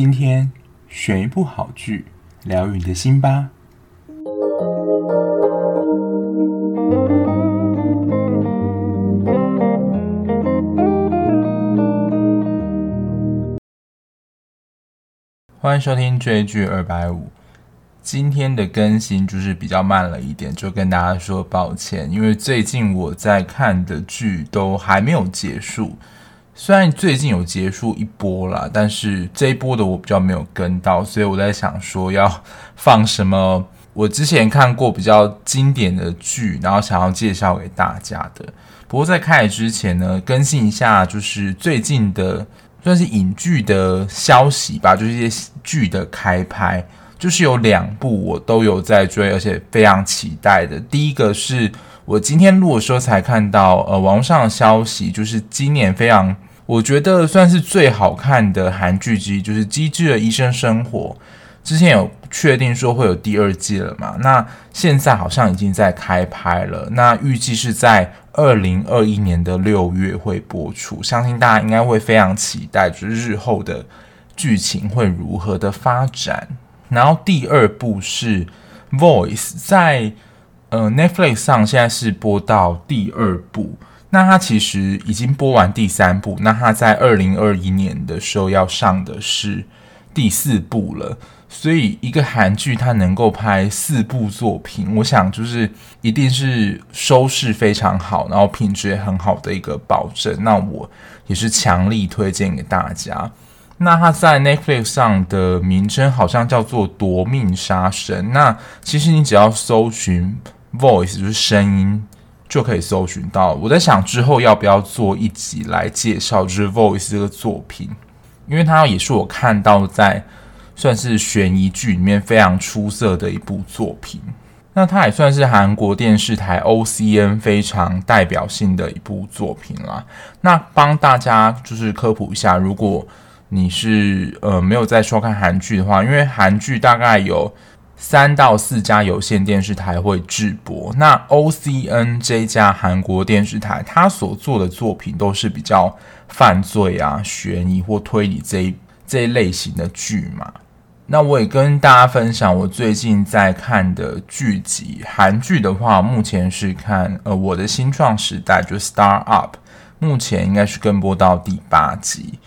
今天选一部好剧，疗愈你的心吧。欢迎收听追剧二百五。今天的更新就是比较慢了一点，就跟大家说抱歉，因为最近我在看的剧都还没有结束。虽然最近有结束一波啦，但是这一波的我比较没有跟到，所以我在想说要放什么我之前看过比较经典的剧，然后想要介绍给大家的。不过在开始之前呢，更新一下就是最近的算是影剧的消息吧，就是一些剧的开拍。就是有两部我都有在追，而且非常期待的。第一个是我今天录的时候才看到，呃，网上的消息，就是今年非常，我觉得算是最好看的韩剧之一，就是《机智的医生生活》。之前有确定说会有第二季了嘛？那现在好像已经在开拍了，那预计是在二零二一年的六月会播出。相信大家应该会非常期待，就是日后的剧情会如何的发展。然后第二部是《Voice》，在呃 Netflix 上现在是播到第二部，那它其实已经播完第三部，那它在二零二一年的时候要上的是第四部了。所以一个韩剧它能够拍四部作品，我想就是一定是收视非常好，然后品质也很好的一个保证。那我也是强力推荐给大家。那它在 Netflix 上的名称好像叫做《夺命杀神》。那其实你只要搜寻 Voice，就是声音，就可以搜寻到。我在想之后要不要做一集来介绍，就是 Voice 这个作品，因为它也是我看到在算是悬疑剧里面非常出色的一部作品。那它也算是韩国电视台 OCN 非常代表性的一部作品啦。那帮大家就是科普一下，如果你是呃没有在收看韩剧的话，因为韩剧大概有三到四家有线电视台会制播，那 OCN 这家韩国电视台，它所做的作品都是比较犯罪啊、悬疑或推理这一这一类型的剧嘛。那我也跟大家分享我最近在看的剧集，韩剧的话，目前是看呃我的新创时代，就 Start Up，目前应该是跟播到第八集。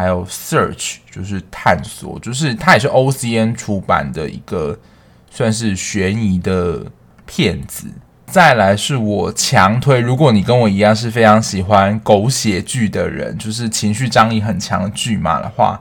还有 Search 就是探索，就是它也是 OCN 出版的一个算是悬疑的片子。再来是我强推，如果你跟我一样是非常喜欢狗血剧的人，就是情绪张力很强的剧嘛的话，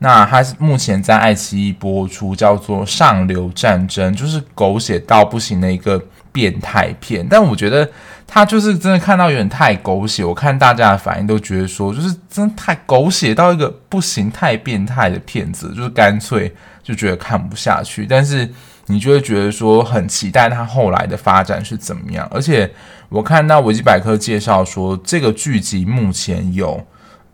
那它目前在爱奇艺播出，叫做《上流战争》，就是狗血到不行的一个变态片。但我觉得。他就是真的看到有点太狗血，我看大家的反应都觉得说，就是真的太狗血到一个不行、太变态的片子，就是干脆就觉得看不下去。但是你就会觉得说很期待他后来的发展是怎么样。而且我看到维基百科介绍说，这个剧集目前有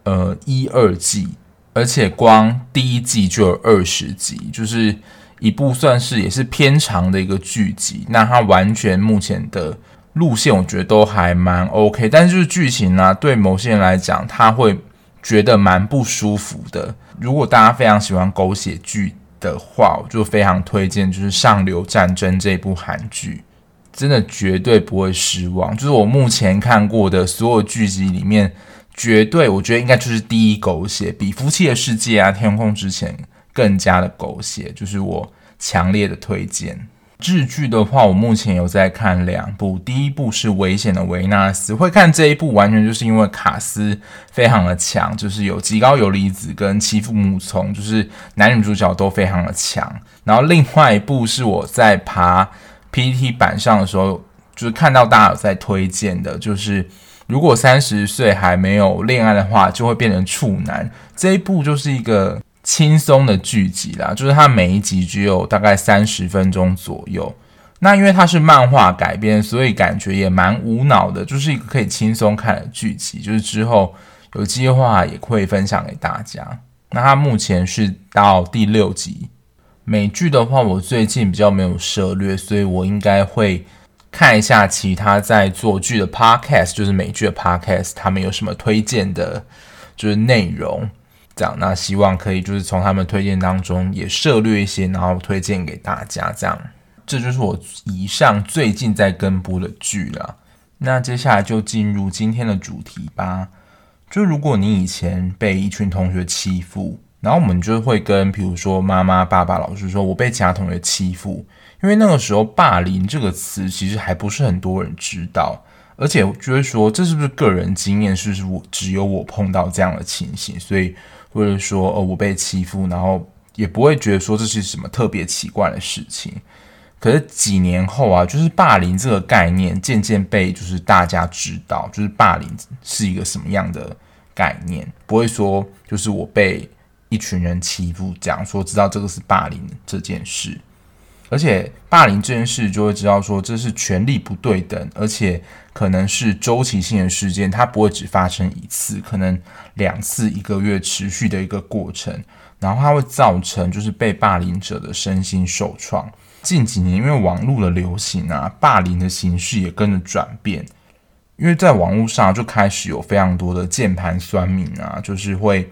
呃一二季，而且光第一季就有二十集，就是一部算是也是偏长的一个剧集。那它完全目前的。路线我觉得都还蛮 OK，但是就是剧情呢、啊，对某些人来讲，他会觉得蛮不舒服的。如果大家非常喜欢狗血剧的话，我就非常推荐就是《上流战争》这部韩剧，真的绝对不会失望。就是我目前看过的所有剧集里面，绝对我觉得应该就是第一狗血，比《夫妻的世界》啊、《天空之城》更加的狗血，就是我强烈的推荐。日剧的话，我目前有在看两部。第一部是《危险的维纳斯》，会看这一部完全就是因为卡斯非常的强，就是有极高游离子跟妻夫木聪，就是男女主角都非常的强。然后另外一部是我在爬 PTT 板上的时候，就是看到大家有在推荐的，就是如果三十岁还没有恋爱的话，就会变成处男。这一部就是一个。轻松的剧集啦，就是它每一集只有大概三十分钟左右。那因为它是漫画改编，所以感觉也蛮无脑的，就是一个可以轻松看的剧集。就是之后有机会也会分享给大家。那它目前是到第六集。美剧的话，我最近比较没有涉猎，所以我应该会看一下其他在做剧的 podcast，就是美剧的 podcast，他们有什么推荐的，就是内容。这样，那希望可以就是从他们推荐当中也涉略一些，然后推荐给大家。这样，这就是我以上最近在跟播的剧了。那接下来就进入今天的主题吧。就如果你以前被一群同学欺负，然后我们就会跟比如说妈妈、爸爸、老师说，我被其他同学欺负，因为那个时候“霸凌”这个词其实还不是很多人知道，而且就会说这是不是个人经验，是不是我只有我碰到这样的情形，所以或者说哦我被欺负，然后也不会觉得说这是什么特别奇怪的事情。可是几年后啊，就是霸凌这个概念渐渐被就是大家知道，就是霸凌是一个什么样的概念，不会说就是我被一群人欺负，讲说知道这个是霸凌这件事，而且霸凌这件事就会知道说这是权力不对等，而且可能是周期性的事件，它不会只发生一次，可能两次一个月持续的一个过程，然后它会造成就是被霸凌者的身心受创。近几年，因为网络的流行啊，霸凌的形式也跟着转变。因为在网络上就开始有非常多的键盘酸民啊，就是会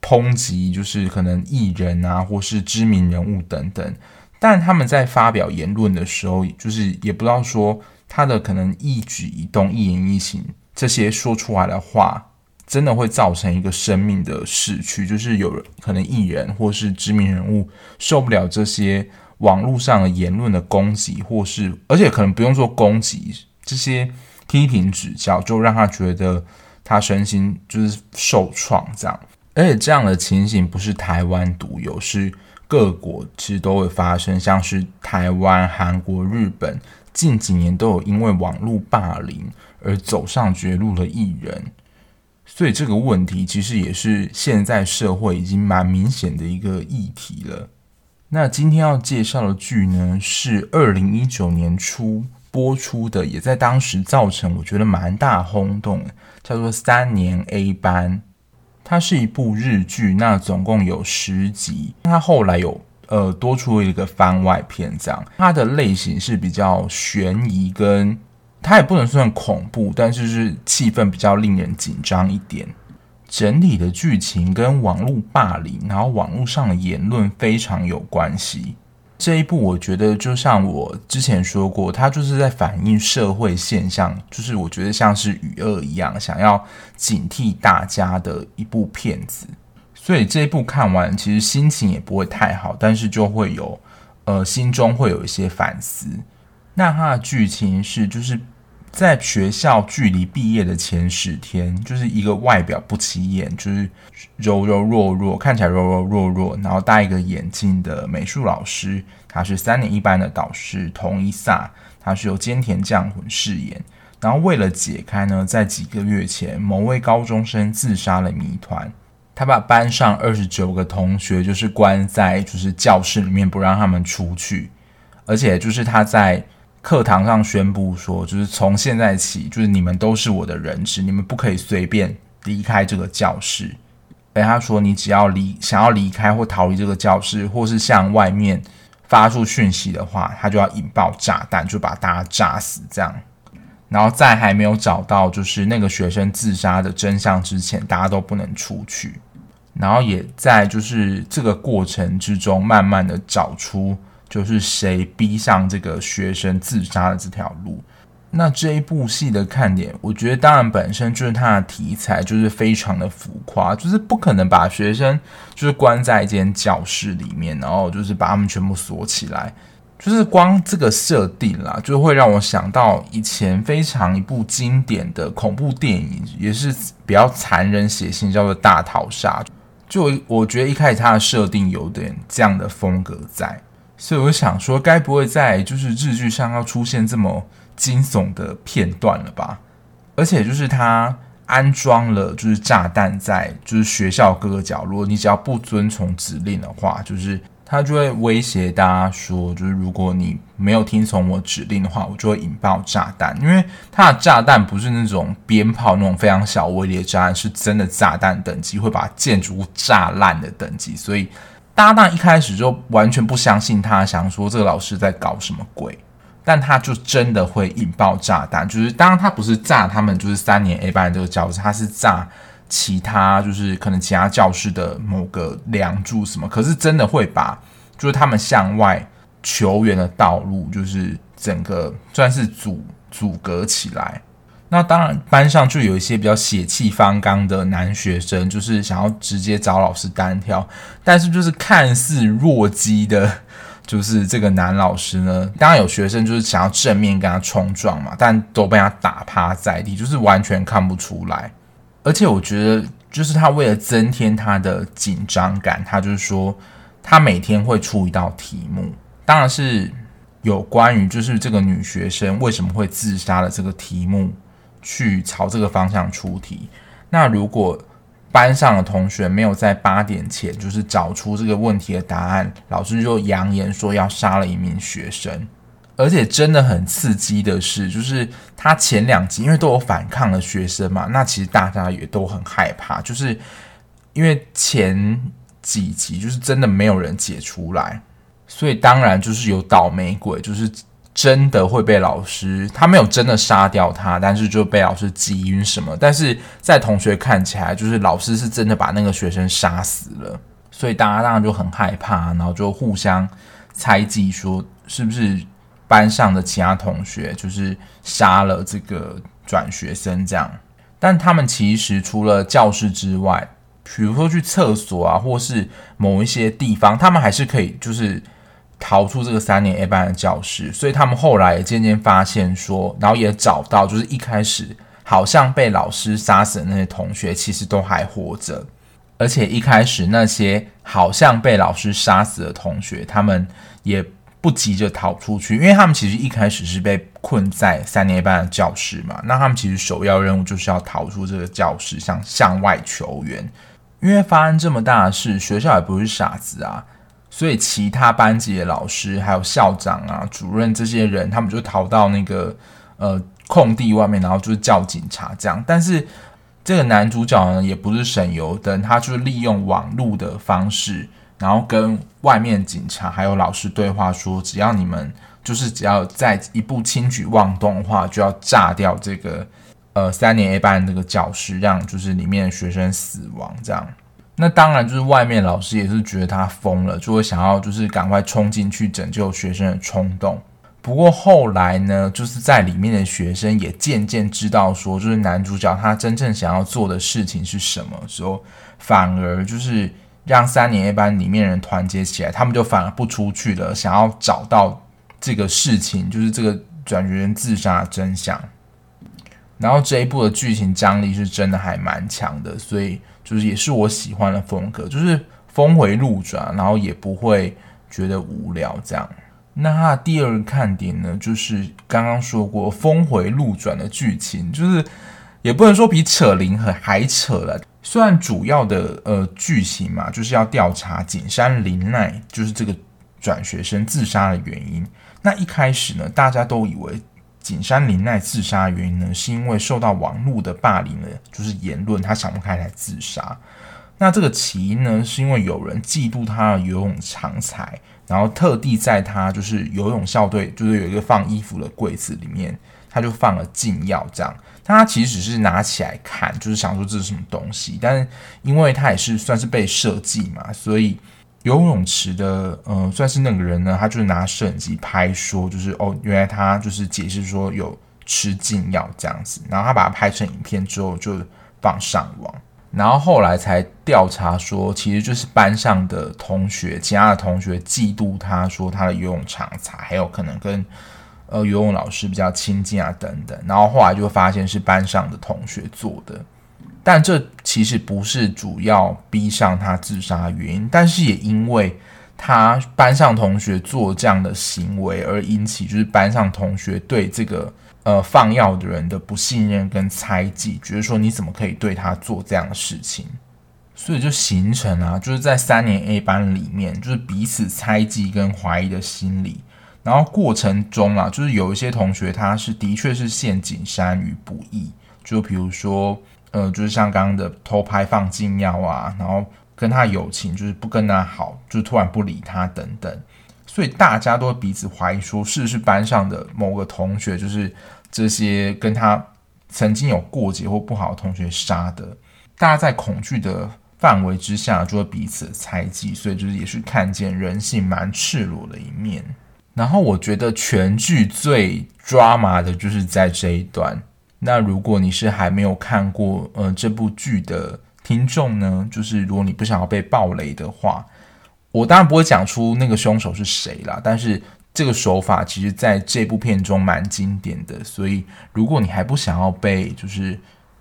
抨击，就是可能艺人啊，或是知名人物等等。但他们在发表言论的时候，就是也不知道说他的可能一举一动、一言一行这些说出来的话，真的会造成一个生命的逝去。就是有可能艺人或是知名人物受不了这些。网络上的言论的攻击，或是而且可能不用说攻击，这些批评指教，就让他觉得他身心就是受创这样。而且这样的情形不是台湾独有，是各国其实都会发生，像是台湾、韩国、日本，近几年都有因为网络霸凌而走上绝路的艺人。所以这个问题其实也是现在社会已经蛮明显的一个议题了。那今天要介绍的剧呢，是二零一九年初播出的，也在当时造成我觉得蛮大轰动，叫做《三年 A 班》。它是一部日剧，那总共有十集。它后来有呃多出了一个番外篇，这样。它的类型是比较悬疑，跟它也不能算恐怖，但是是气氛比较令人紧张一点。整体的剧情跟网络霸凌，然后网络上的言论非常有关系。这一部我觉得就像我之前说过，它就是在反映社会现象，就是我觉得像是雨恶一样，想要警惕大家的一部片子。所以这一部看完，其实心情也不会太好，但是就会有呃心中会有一些反思。那它的剧情是就是。在学校距离毕业的前十天，就是一个外表不起眼，就是柔柔弱弱，看起来柔柔弱弱，然后戴一个眼镜的美术老师，他是三年一班的导师桐一萨，他是由菅田将洵饰演。然后为了解开呢，在几个月前某位高中生自杀了谜团，他把班上二十九个同学就是关在就是教室里面，不让他们出去，而且就是他在。课堂上宣布说，就是从现在起，就是你们都是我的人质，你们不可以随便离开这个教室。而他说，你只要离想要离开或逃离这个教室，或是向外面发出讯息的话，他就要引爆炸弹，就把大家炸死。这样，然后在还没有找到就是那个学生自杀的真相之前，大家都不能出去。然后也在就是这个过程之中，慢慢的找出。就是谁逼上这个学生自杀的这条路？那这一部戏的看点，我觉得当然本身就是它的题材就是非常的浮夸，就是不可能把学生就是关在一间教室里面，然后就是把他们全部锁起来，就是光这个设定啦，就会让我想到以前非常一部经典的恐怖电影，也是比较残忍血腥，叫做《大逃杀》。就我觉得一开始它的设定有点这样的风格在。所以我想说，该不会在就是日剧上要出现这么惊悚的片段了吧？而且就是他安装了就是炸弹在就是学校各个角落，你只要不遵从指令的话，就是他就会威胁大家说，就是如果你没有听从我指令的话，我就会引爆炸弹。因为他的炸弹不是那种鞭炮那种非常小威力的炸弹，是真的炸弹等级，会把建筑物炸烂的等级，所以。搭档一开始就完全不相信他，想说这个老师在搞什么鬼，但他就真的会引爆炸弹。就是当然他不是炸他们，就是三年 A 班的这个教室，他是炸其他就是可能其他教室的某个梁柱什么，可是真的会把就是他们向外求援的道路，就是整个算是阻阻隔起来。那当然，班上就有一些比较血气方刚的男学生，就是想要直接找老师单挑，但是就是看似弱鸡的，就是这个男老师呢，当然有学生就是想要正面跟他冲撞嘛，但都被他打趴在地，就是完全看不出来。而且我觉得，就是他为了增添他的紧张感，他就是说，他每天会出一道题目，当然是有关于就是这个女学生为什么会自杀的这个题目。去朝这个方向出题。那如果班上的同学没有在八点前就是找出这个问题的答案，老师就扬言说要杀了一名学生。而且真的很刺激的是，就是他前两集因为都有反抗的学生嘛，那其实大家也都很害怕，就是因为前几集就是真的没有人解出来，所以当然就是有倒霉鬼，就是。真的会被老师，他没有真的杀掉他，但是就被老师击晕什么。但是在同学看起来，就是老师是真的把那个学生杀死了，所以大家当然就很害怕，然后就互相猜忌，说是不是班上的其他同学就是杀了这个转学生这样。但他们其实除了教室之外，比如说去厕所啊，或是某一些地方，他们还是可以就是。逃出这个三年 A 班的教室，所以他们后来也渐渐发现说，然后也找到，就是一开始好像被老师杀死的那些同学，其实都还活着。而且一开始那些好像被老师杀死的同学，他们也不急着逃出去，因为他们其实一开始是被困在三年 A 班的教室嘛。那他们其实首要任务就是要逃出这个教室，向向外求援。因为发生这么大的事，学校也不是傻子啊。所以，其他班级的老师、还有校长啊、主任这些人，他们就逃到那个呃空地外面，然后就是叫警察这样。但是，这个男主角呢，也不是省油灯，他就是利用网络的方式，然后跟外面警察还有老师对话，说只要你们就是只要再一步轻举妄动的话，就要炸掉这个呃三年 A 班的这个教室，让就是里面学生死亡这样。那当然，就是外面老师也是觉得他疯了，就会想要就是赶快冲进去拯救学生的冲动。不过后来呢，就是在里面的学生也渐渐知道说，就是男主角他真正想要做的事情是什么时候，反而就是让三年 A 班里面人团结起来，他们就反而不出去了，想要找到这个事情，就是这个转学生自杀的真相。然后这一部的剧情张力是真的还蛮强的，所以。就是也是我喜欢的风格，就是峰回路转，然后也不会觉得无聊这样。那他的第二个看点呢，就是刚刚说过峰回路转的剧情，就是也不能说比扯铃还还扯了。虽然主要的呃剧情嘛，就是要调查景山林奈就是这个转学生自杀的原因。那一开始呢，大家都以为。景山林奈自杀的原因呢，是因为受到网络的霸凌了，就是言论，他想不开才自杀。那这个起因呢，是因为有人嫉妒他的游泳长才，然后特地在他就是游泳校队，就是有一个放衣服的柜子里面，他就放了禁药，这样。他其实是拿起来看，就是想说这是什么东西，但是因为他也是算是被设计嘛，所以。游泳池的，呃，算是那个人呢，他就是拿摄影机拍，说就是哦，原来他就是解释说有吃禁药这样子，然后他把它拍成影片之后就放上网，然后后来才调查说，其实就是班上的同学，其他的同学嫉妒他说他的游泳长才，还有可能跟呃游泳老师比较亲近啊等等，然后后来就发现是班上的同学做的。但这其实不是主要逼上他自杀的原因，但是也因为他班上同学做这样的行为而引起，就是班上同学对这个呃放药的人的不信任跟猜忌，觉得说你怎么可以对他做这样的事情，所以就形成啊，就是在三年 A 班里面，就是彼此猜忌跟怀疑的心理，然后过程中啊，就是有一些同学他是的确是陷景山于不义，就比如说。呃，就是像刚刚的偷拍放禁药啊，然后跟他友情就是不跟他好，就突然不理他等等，所以大家都彼此怀疑说是不是班上的某个同学，就是这些跟他曾经有过节或不好的同学杀的。大家在恐惧的范围之下，就会彼此猜忌，所以就是也是看见人性蛮赤裸的一面。然后我觉得全剧最抓马的就是在这一段。那如果你是还没有看过呃这部剧的听众呢，就是如果你不想要被爆雷的话，我当然不会讲出那个凶手是谁啦。但是这个手法其实在这部片中蛮经典的，所以如果你还不想要被就是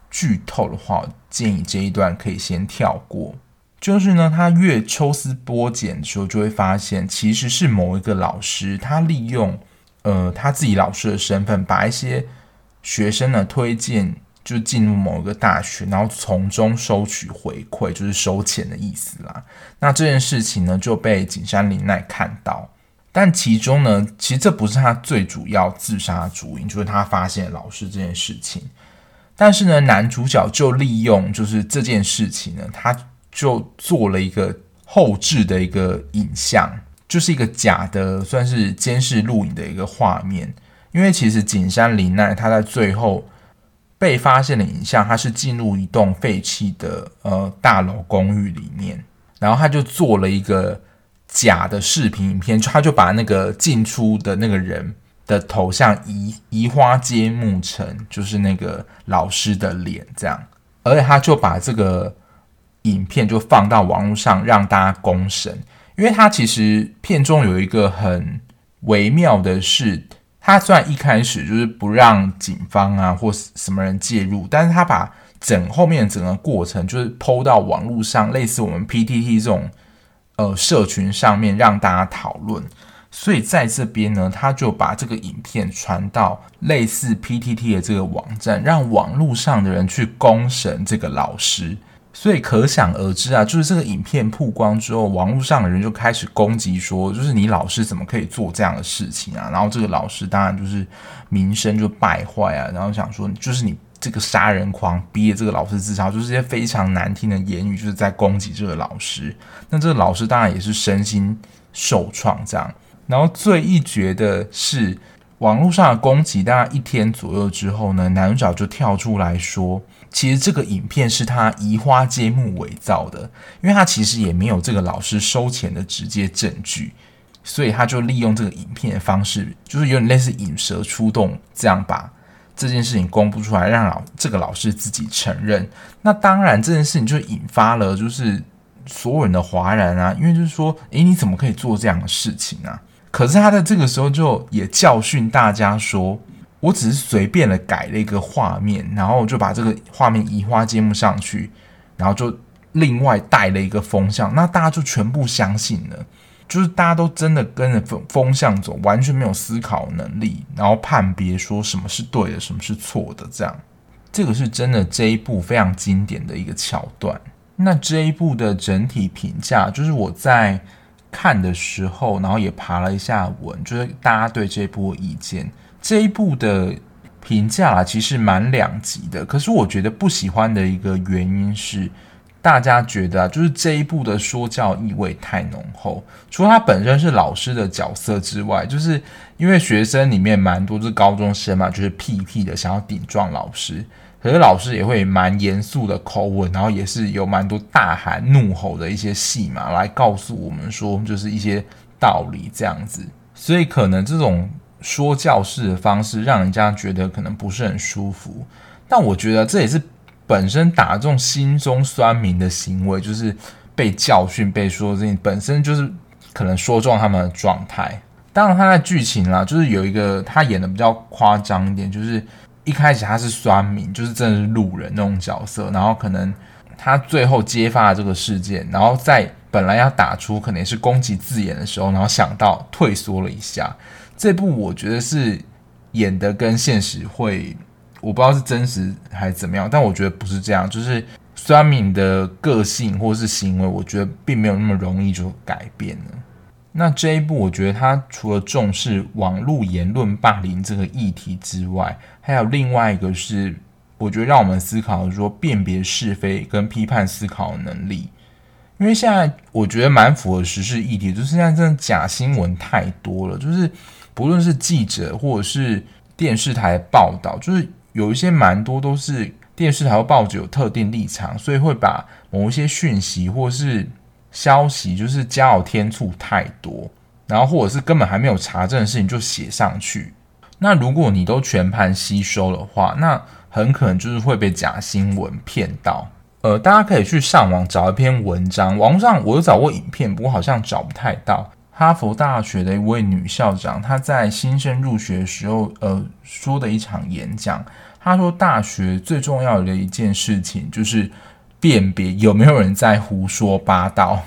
剧透的话，建议这一段可以先跳过。就是呢，他越抽丝剥茧的时候，就会发现其实是某一个老师，他利用呃他自己老师的身份，把一些学生呢推荐就进入某一个大学，然后从中收取回馈，就是收钱的意思啦。那这件事情呢就被景山林奈看到，但其中呢，其实这不是他最主要自杀的主因，就是他发现老师这件事情。但是呢，男主角就利用就是这件事情呢，他。就做了一个后置的一个影像，就是一个假的，算是监视录影的一个画面。因为其实景山林奈他在最后被发现的影像，他是进入一栋废弃的呃大楼公寓里面，然后他就做了一个假的视频影片，他就把那个进出的那个人的头像移移花接木成就是那个老师的脸这样，而且他就把这个。影片就放到网络上让大家公审，因为他其实片中有一个很微妙的是，他虽然一开始就是不让警方啊或什么人介入，但是他把整后面整个过程就是 PO 到网络上，类似我们 PTT 这种呃社群上面让大家讨论，所以在这边呢，他就把这个影片传到类似 PTT 的这个网站，让网络上的人去公审这个老师。所以可想而知啊，就是这个影片曝光之后，网络上的人就开始攻击说，就是你老师怎么可以做这样的事情啊？然后这个老师当然就是名声就败坏啊，然后想说，就是你这个杀人狂逼这个老师自杀，就是一些非常难听的言语，就是在攻击这个老师。那这个老师当然也是身心受创这样。然后最一绝的是，网络上的攻击大概一天左右之后呢，男主角就跳出来说。其实这个影片是他移花接木伪造的，因为他其实也没有这个老师收钱的直接证据，所以他就利用这个影片的方式，就是有点类似引蛇出洞，这样把这件事情公布出来，让老这个老师自己承认。那当然这件事情就引发了就是所有人的哗然啊，因为就是说，诶，你怎么可以做这样的事情啊？可是他在这个时候就也教训大家说。我只是随便的改了一个画面，然后就把这个画面移花接木上去，然后就另外带了一个风向，那大家就全部相信了，就是大家都真的跟着风风向走，完全没有思考能力，然后判别说什么是对的，什么是错的，这样，这个是真的这一部非常经典的一个桥段。那这一部的整体评价，就是我在看的时候，然后也爬了一下文，就是大家对这一部意见。这一部的评价啊，其实蛮两极的。可是我觉得不喜欢的一个原因是，大家觉得啊，就是这一部的说教意味太浓厚。除了他本身是老师的角色之外，就是因为学生里面蛮多是高中生嘛，就是屁屁的想要顶撞老师，可是老师也会蛮严肃的口吻，然后也是有蛮多大喊怒吼的一些戏码来告诉我们说，就是一些道理这样子。所以可能这种。说教式的方式让人家觉得可能不是很舒服，但我觉得这也是本身打中心中酸民的行为，就是被教训、被说这本身就是可能说中他们的状态。当然，他在剧情啦，就是有一个他演的比较夸张一点，就是一开始他是酸民，就是真的是路人那种角色，然后可能他最后揭发了这个事件，然后在本来要打出可能是攻击字眼的时候，然后想到退缩了一下。这部我觉得是演的跟现实会，我不知道是真实还是怎么样，但我觉得不是这样，就是酸民的个性或是行为，我觉得并没有那么容易就改变了。那这一部我觉得它除了重视网络言论霸凌这个议题之外，还有另外一个是，我觉得让我们思考说辨别是非跟批判思考能力。因为现在我觉得蛮符合时事议题，就是现在真的假新闻太多了，就是。不论是记者或者是电视台报道，就是有一些蛮多都是电视台或报纸有特定立场，所以会把某一些讯息或是消息，就是加油添醋太多，然后或者是根本还没有查证的事情就写上去。那如果你都全盘吸收的话，那很可能就是会被假新闻骗到。呃，大家可以去上网找一篇文章，网上我有找过影片，不过好像找不太到。哈佛大学的一位女校长，她在新生入学的时候，呃，说的一场演讲。她说，大学最重要的一件事情就是辨别有没有人在胡说八道。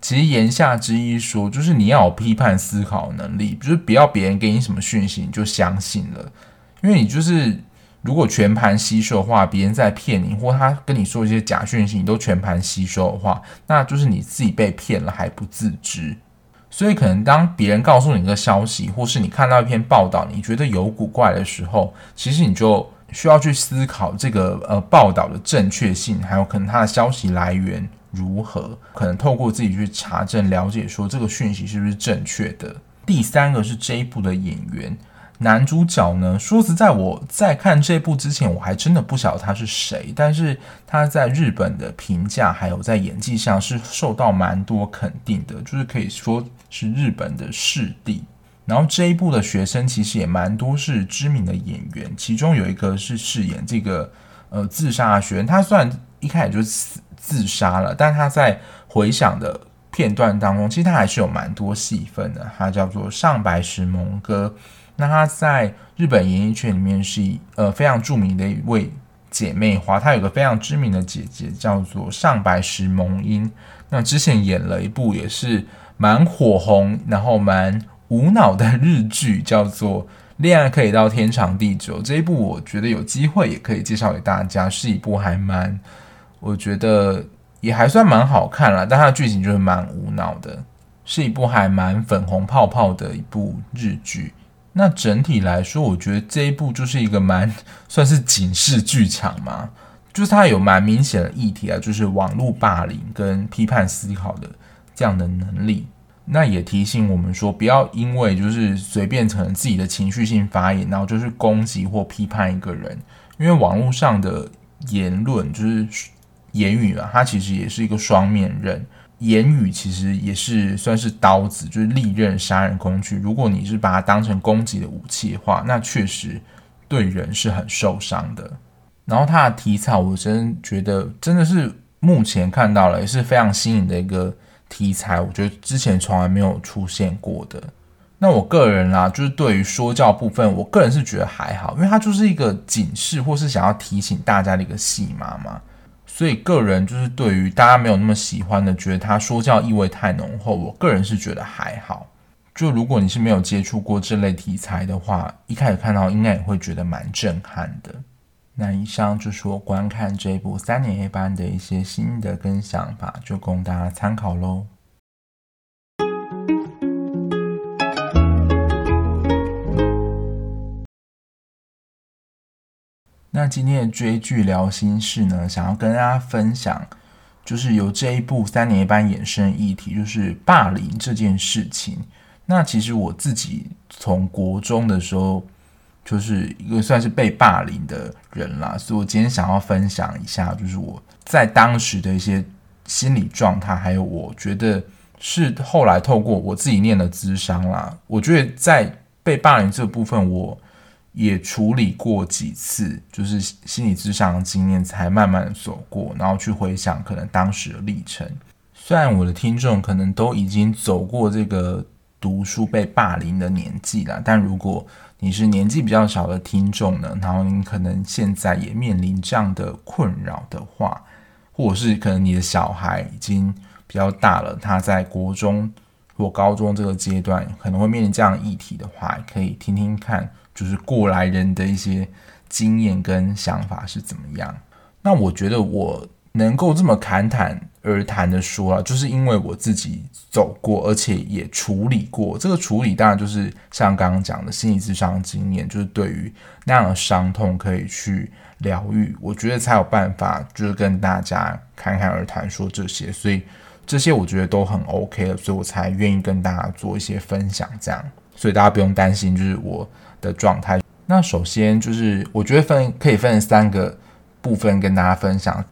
其实言下之意说，就是你要有批判思考能力，就是不要别人给你什么讯息你就相信了，因为你就是如果全盘吸收的话，别人在骗你，或他跟你说一些假讯息，你都全盘吸收的话，那就是你自己被骗了还不自知。所以，可能当别人告诉你一个消息，或是你看到一篇报道，你觉得有古怪的时候，其实你就需要去思考这个呃报道的正确性，还有可能它的消息来源如何，可能透过自己去查证了解，说这个讯息是不是正确的。第三个是这一部的演员。男主角呢，说实在，我在看这部之前，我还真的不晓得他是谁。但是他在日本的评价，还有在演技上是受到蛮多肯定的，就是可以说是日本的视帝。然后这一部的学生其实也蛮多是知名的演员，其中有一个是饰演这个呃自杀的学生，他虽然一开始就自自杀了，但他在回想的片段当中，其实他还是有蛮多戏份的。他叫做上白石萌歌。那他在日本演艺圈里面是呃非常著名的一位姐妹花，她有个非常知名的姐姐叫做上白石萌音。那之前演了一部也是蛮火红，然后蛮无脑的日剧，叫做《恋爱可以到天长地久》。这一部我觉得有机会也可以介绍给大家，是一部还蛮我觉得也还算蛮好看啦，但它的剧情就是蛮无脑的，是一部还蛮粉红泡泡的一部日剧。那整体来说，我觉得这一部就是一个蛮算是警示剧场嘛，就是它有蛮明显的议题啊，就是网络霸凌跟批判思考的这样的能力。那也提醒我们说，不要因为就是随便可能自己的情绪性发言，然后就是攻击或批判一个人，因为网络上的言论就是言语啊，它其实也是一个双面刃。言语其实也是算是刀子，就是利刃杀人工具。如果你是把它当成攻击的武器的话，那确实对人是很受伤的。然后它的题材，我真觉得真的是目前看到了也是非常新颖的一个题材，我觉得之前从来没有出现过的。那我个人啦，就是对于说教部分，我个人是觉得还好，因为它就是一个警示或是想要提醒大家的一个戏码嘛。所以个人就是对于大家没有那么喜欢的，觉得他说教意味太浓厚，我个人是觉得还好。就如果你是没有接触过这类题材的话，一开始看到应该也会觉得蛮震撼的。那以上就是我观看这部三年 A 班的一些心得跟想法，就供大家参考喽。那今天的追剧聊心事呢，想要跟大家分享，就是由这一部三年 A 班衍生议题，就是霸凌这件事情。那其实我自己从国中的时候，就是一个算是被霸凌的人啦，所以我今天想要分享一下，就是我在当时的一些心理状态，还有我觉得是后来透过我自己念的智商啦，我觉得在被霸凌这部分，我。也处理过几次，就是心理智商的经验，才慢慢走过，然后去回想可能当时的历程。虽然我的听众可能都已经走过这个读书被霸凌的年纪了，但如果你是年纪比较小的听众呢，然后你可能现在也面临这样的困扰的话，或者是可能你的小孩已经比较大了，他在国中或高中这个阶段可能会面临这样议题的话，可以听听看。就是过来人的一些经验跟想法是怎么样？那我觉得我能够这么侃侃而谈的说啊，就是因为我自己走过，而且也处理过。这个处理当然就是像刚刚讲的心理智商经验，就是对于那样的伤痛可以去疗愈，我觉得才有办法，就是跟大家侃侃而谈说这些。所以这些我觉得都很 OK 了，所以我才愿意跟大家做一些分享，这样。所以大家不用担心，就是我的状态。那首先就是，我觉得分可以分三个部分跟大家分享。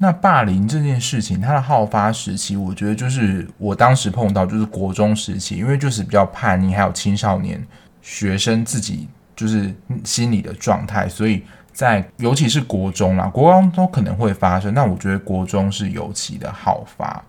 那霸凌这件事情，它的好发时期，我觉得就是我当时碰到就是国中时期，因为就是比较叛逆，还有青少年学生自己就是心理的状态，所以在尤其是国中啦，国中都可能会发生。那我觉得国中是尤其的好发。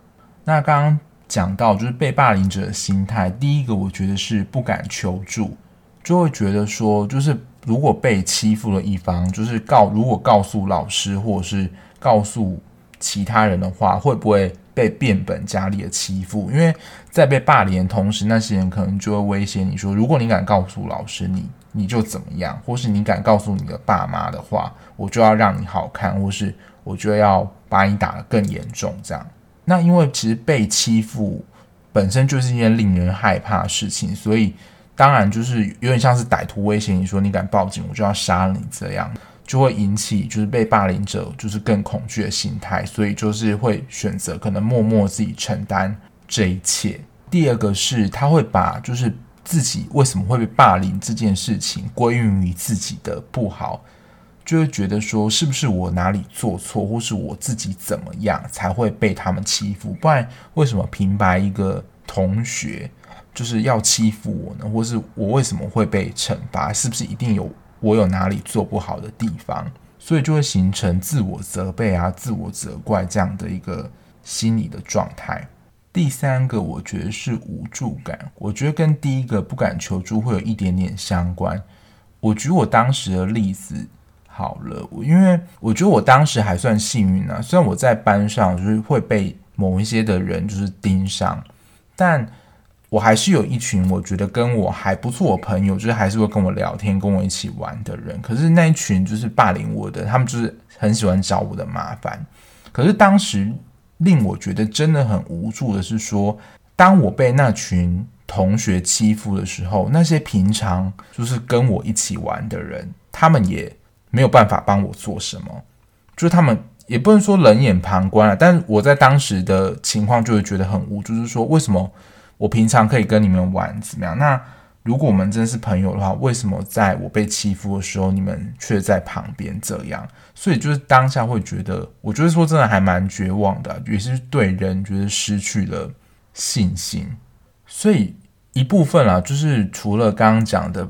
那刚刚讲到就是被霸凌者的心态，第一个我觉得是不敢求助，就会觉得说，就是如果被欺负的一方，就是告如果告诉老师或者是。告诉其他人的话，会不会被变本加厉的欺负？因为在被霸凌的同时，那些人可能就会威胁你说：“如果你敢告诉老师，你你就怎么样？或是你敢告诉你的爸妈的话，我就要让你好看，或是我就要把你打得更严重。”这样。那因为其实被欺负本身就是一件令人害怕的事情，所以当然就是有点像是歹徒威胁你说：“你敢报警，我就要杀了你。”这样。就会引起就是被霸凌者就是更恐惧的心态，所以就是会选择可能默默自己承担这一切。第二个是他会把就是自己为什么会被霸凌这件事情归因于自己的不好，就会觉得说是不是我哪里做错，或是我自己怎么样才会被他们欺负？不然为什么平白一个同学就是要欺负我呢？或是我为什么会被惩罚？是不是一定有？我有哪里做不好的地方，所以就会形成自我责备啊、自我责怪这样的一个心理的状态。第三个，我觉得是无助感，我觉得跟第一个不敢求助会有一点点相关。我举我当时的例子好了，我因为我觉得我当时还算幸运啊，虽然我在班上就是会被某一些的人就是盯上，但。我还是有一群我觉得跟我还不错的朋友，就是还是会跟我聊天、跟我一起玩的人。可是那一群就是霸凌我的，他们就是很喜欢找我的麻烦。可是当时令我觉得真的很无助的是说，当我被那群同学欺负的时候，那些平常就是跟我一起玩的人，他们也没有办法帮我做什么，就是他们也不能说冷眼旁观了。但我在当时的情况就会觉得很无助，就是说为什么？我平常可以跟你们玩怎么样？那如果我们真是朋友的话，为什么在我被欺负的时候，你们却在旁边这样？所以就是当下会觉得，我觉得说真的还蛮绝望的，也是对人觉得失去了信心。所以一部分啊，就是除了刚刚讲的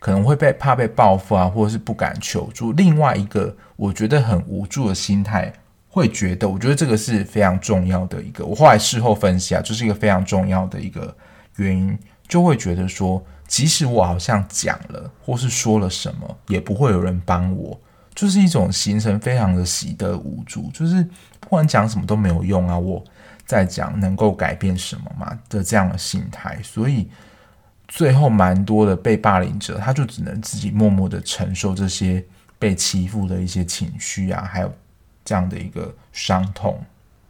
可能会被怕被报复啊，或者是不敢求助，另外一个我觉得很无助的心态。会觉得，我觉得这个是非常重要的一个。我后来事后分析啊，这是一个非常重要的一个原因，就会觉得说，即使我好像讲了或是说了什么，也不会有人帮我，就是一种形成非常的习得无助，就是不管讲什么都没有用啊，我在讲能够改变什么嘛的这样的心态，所以最后蛮多的被霸凌者，他就只能自己默默的承受这些被欺负的一些情绪啊，还有。这样的一个伤痛，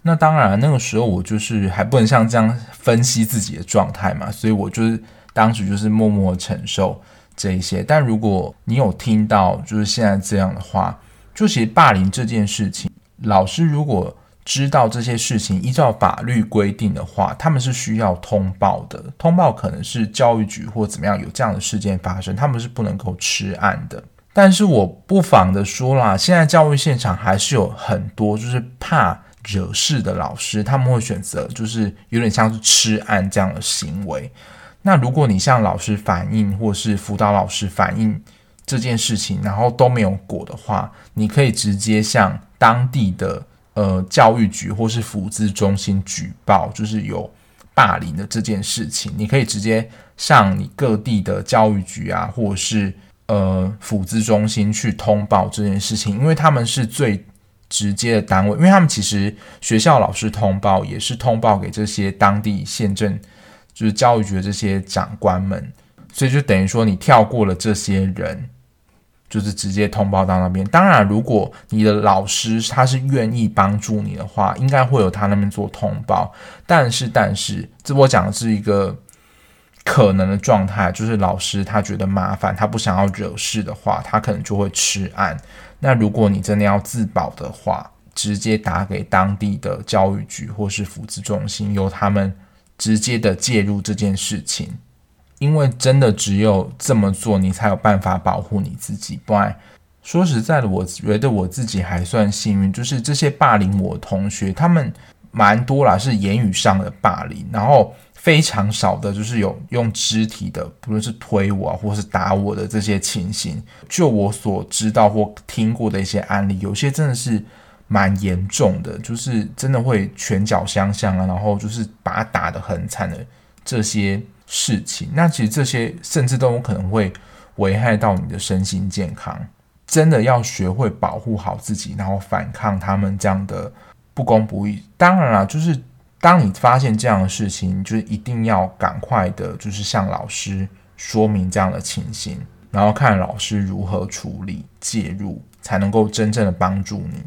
那当然那个时候我就是还不能像这样分析自己的状态嘛，所以我就是当时就是默默承受这一些。但如果你有听到就是现在这样的话，就其实霸凌这件事情，老师如果知道这些事情依照法律规定的话，他们是需要通报的。通报可能是教育局或怎么样有这样的事件发生，他们是不能够吃案的。但是我不妨的说啦，现在教育现场还是有很多就是怕惹事的老师，他们会选择就是有点像是吃案这样的行为。那如果你向老师反映，或是辅导老师反映这件事情，然后都没有果的话，你可以直接向当地的呃教育局或是辅咨中心举报，就是有霸凌的这件事情。你可以直接向你各地的教育局啊，或者是呃，辅资中心去通报这件事情，因为他们是最直接的单位，因为他们其实学校老师通报也是通报给这些当地县政，就是教育局这些长官们，所以就等于说你跳过了这些人，就是直接通报到那边。当然，如果你的老师他是愿意帮助你的话，应该会有他那边做通报。但是，但是，这我讲的是一个。可能的状态就是老师他觉得麻烦，他不想要惹事的话，他可能就会吃案。那如果你真的要自保的话，直接打给当地的教育局或是福祉中心，由他们直接的介入这件事情。因为真的只有这么做，你才有办法保护你自己。不然，说实在的，我觉得我自己还算幸运，就是这些霸凌我同学，他们蛮多啦，是言语上的霸凌，然后非常少的就是有用肢体的，不论是推我啊，或是打我的这些情形。就我所知道或听过的一些案例，有些真的是蛮严重的，就是真的会拳脚相向啊，然后就是把他打得很惨的这些事情。那其实这些甚至都有可能会危害到你的身心健康。真的要学会保护好自己，然后反抗他们这样的不公不义。当然了，就是当你发现这样的事情，就是一定要赶快的，就是向老师说明这样的情形，然后看老师如何处理介入，才能够真正的帮助你。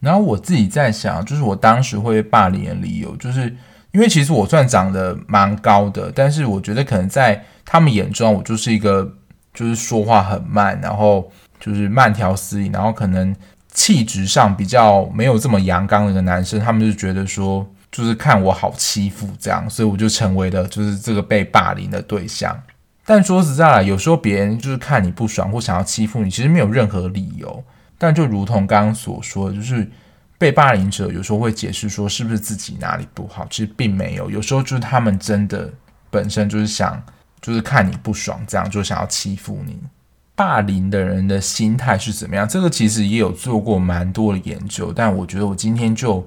然后我自己在想，就是我当时会被霸凌的理由，就是因为其实我算长得蛮高的，但是我觉得可能在他们眼中，我就是一个就是说话很慢，然后。就是慢条斯理，然后可能气质上比较没有这么阳刚的一个男生，他们就觉得说，就是看我好欺负这样，所以我就成为了就是这个被霸凌的对象。但说实在，有时候别人就是看你不爽或想要欺负你，其实没有任何理由。但就如同刚刚所说，就是被霸凌者有时候会解释说，是不是自己哪里不好？其实并没有，有时候就是他们真的本身就是想，就是看你不爽，这样就想要欺负你。霸凌的人的心态是怎么样？这个其实也有做过蛮多的研究，但我觉得我今天就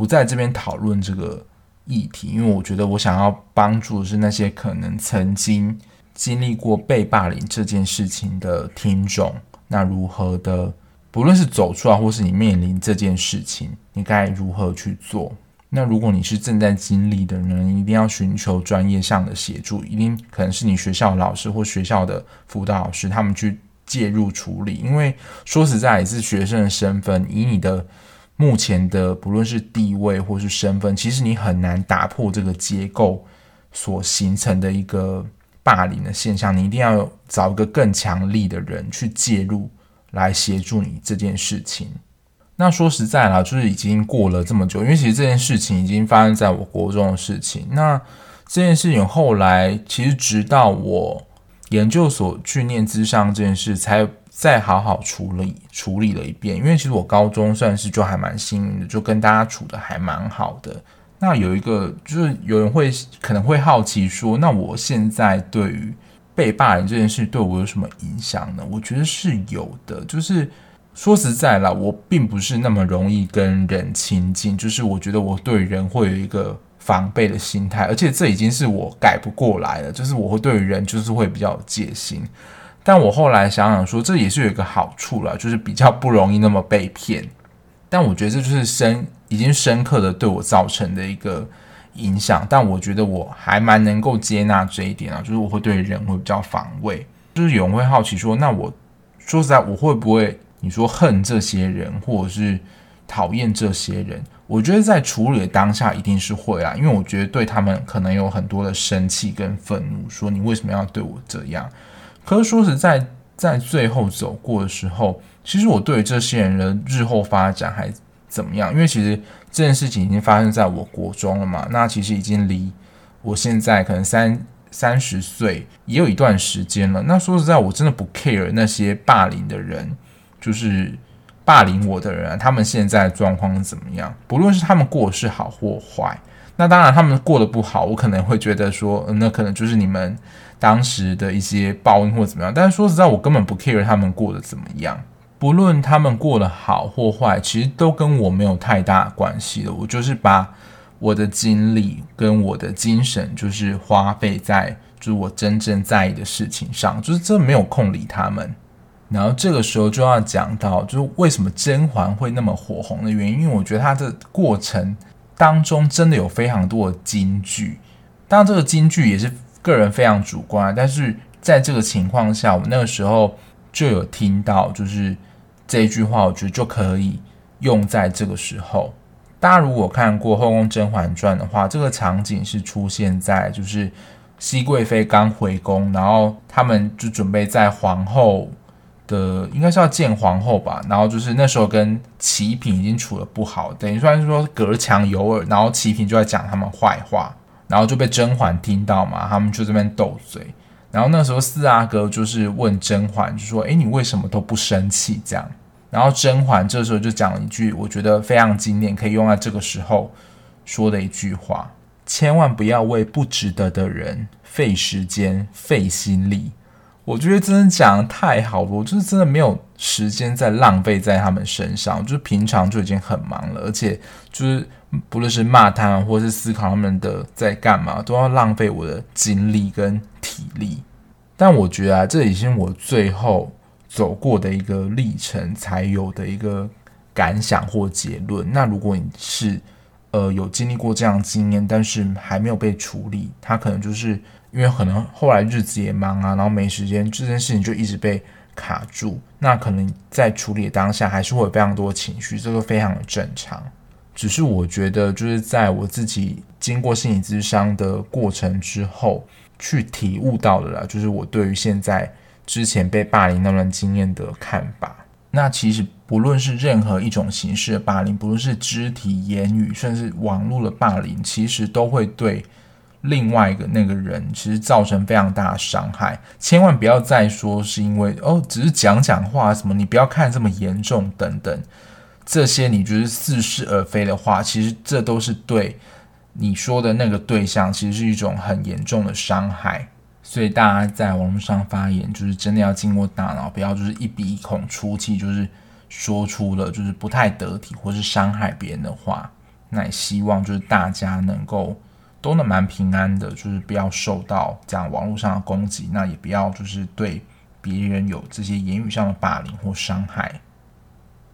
不在这边讨论这个议题，因为我觉得我想要帮助的是那些可能曾经经历过被霸凌这件事情的听众。那如何的，不论是走出来，或是你面临这件事情，你该如何去做？那如果你是正在经历的人，一定要寻求专业上的协助，一定可能是你学校老师或学校的辅导老师，他们去介入处理。因为说实在，也是学生的身份，以你的目前的不论是地位或是身份，其实你很难打破这个结构所形成的一个霸凌的现象。你一定要找一个更强力的人去介入，来协助你这件事情。那说实在啦，就是已经过了这么久，因为其实这件事情已经发生在我国中的事情。那这件事情后来，其实直到我研究所去念咨商这件事，才再好好处理处理了一遍。因为其实我高中算是就还蛮幸运的，就跟大家处得还蛮好的。那有一个就是有人会可能会好奇说，那我现在对于被霸凌这件事对我有什么影响呢？我觉得是有的，就是。说实在啦，我并不是那么容易跟人亲近，就是我觉得我对人会有一个防备的心态，而且这已经是我改不过来了，就是我会对人就是会比较有戒心。但我后来想想说，这也是有一个好处啦，就是比较不容易那么被骗。但我觉得这就是深已经深刻的对我造成的一个影响。但我觉得我还蛮能够接纳这一点啊，就是我会对人会比较防卫。就是有人会好奇说，那我说实在，我会不会？你说恨这些人，或者是讨厌这些人，我觉得在处理的当下一定是会啊，因为我觉得对他们可能有很多的生气跟愤怒，说你为什么要对我这样？可是说实在，在最后走过的时候，其实我对这些人的日后发展还怎么样？因为其实这件事情已经发生在我国中了嘛，那其实已经离我现在可能三三十岁也有一段时间了。那说实在，我真的不 care 那些霸凌的人。就是霸凌我的人，他们现在状况怎么样？不论是他们过得是好或坏，那当然他们过得不好，我可能会觉得说，那可能就是你们当时的一些报应或怎么样。但是说实在，我根本不 care 他们过得怎么样。不论他们过得好或坏，其实都跟我没有太大关系的。我就是把我的精力跟我的精神，就是花费在就是我真正在意的事情上，就是真没有空理他们。然后这个时候就要讲到，就是为什么甄嬛会那么火红的原因。因为我觉得它的过程当中真的有非常多的金句，当然这个金句也是个人非常主观。但是在这个情况下，我那个时候就有听到，就是这一句话，我觉得就可以用在这个时候。大家如果看过《后宫甄嬛传》的话，这个场景是出现在就是熹贵妃刚回宫，然后他们就准备在皇后。的应该是要见皇后吧，然后就是那时候跟齐嫔已经处得不好，等于算是说隔墙有耳，然后齐嫔就在讲他们坏话，然后就被甄嬛听到嘛，他们就这边斗嘴，然后那时候四阿哥就是问甄嬛，就说：“哎，你为什么都不生气？”这样，然后甄嬛这时候就讲了一句我觉得非常经典，可以用在这个时候说的一句话：“千万不要为不值得的人费时间、费心力。”我觉得真的讲得太好了，我就是真的没有时间再浪费在他们身上，就是平常就已经很忙了，而且就是不论是骂他们，或是思考他们的在干嘛，都要浪费我的精力跟体力。但我觉得啊，这已经是我最后走过的一个历程才有的一个感想或结论。那如果你是呃有经历过这样的经验，但是还没有被处理，他可能就是因为可能后来日子也忙啊，然后没时间，这件事情就一直被卡住。那可能在处理当下还是会有非常多情绪，这个非常的正常。只是我觉得，就是在我自己经过心理咨商的过程之后。去体悟到的啦，就是我对于现在之前被霸凌那段经验的看法。那其实不论是任何一种形式的霸凌，不论是肢体、言语，甚至网络的霸凌，其实都会对另外一个那个人其实造成非常大的伤害。千万不要再说是因为哦，只是讲讲话什么，你不要看这么严重等等，这些你觉得似是而非的话，其实这都是对。你说的那个对象其实是一种很严重的伤害，所以大家在网络上发言，就是真的要经过大脑，不要就是一鼻孔出气，就是说出了就是不太得体或是伤害别人的话。那也希望就是大家能够都能蛮平安的，就是不要受到这样网络上的攻击，那也不要就是对别人有这些言语上的霸凌或伤害。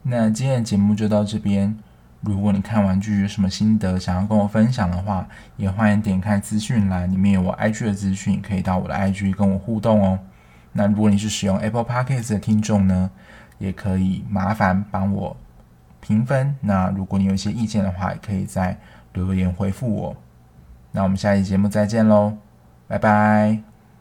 那今天的节目就到这边。如果你看完剧有什么心得，想要跟我分享的话，也欢迎点开资讯栏，里面有我 IG 的资讯，可以到我的 IG 跟我互动哦。那如果你是使用 Apple Podcast 的听众呢，也可以麻烦帮我评分。那如果你有一些意见的话，也可以在留言回复我。那我们下期节目再见喽，拜拜。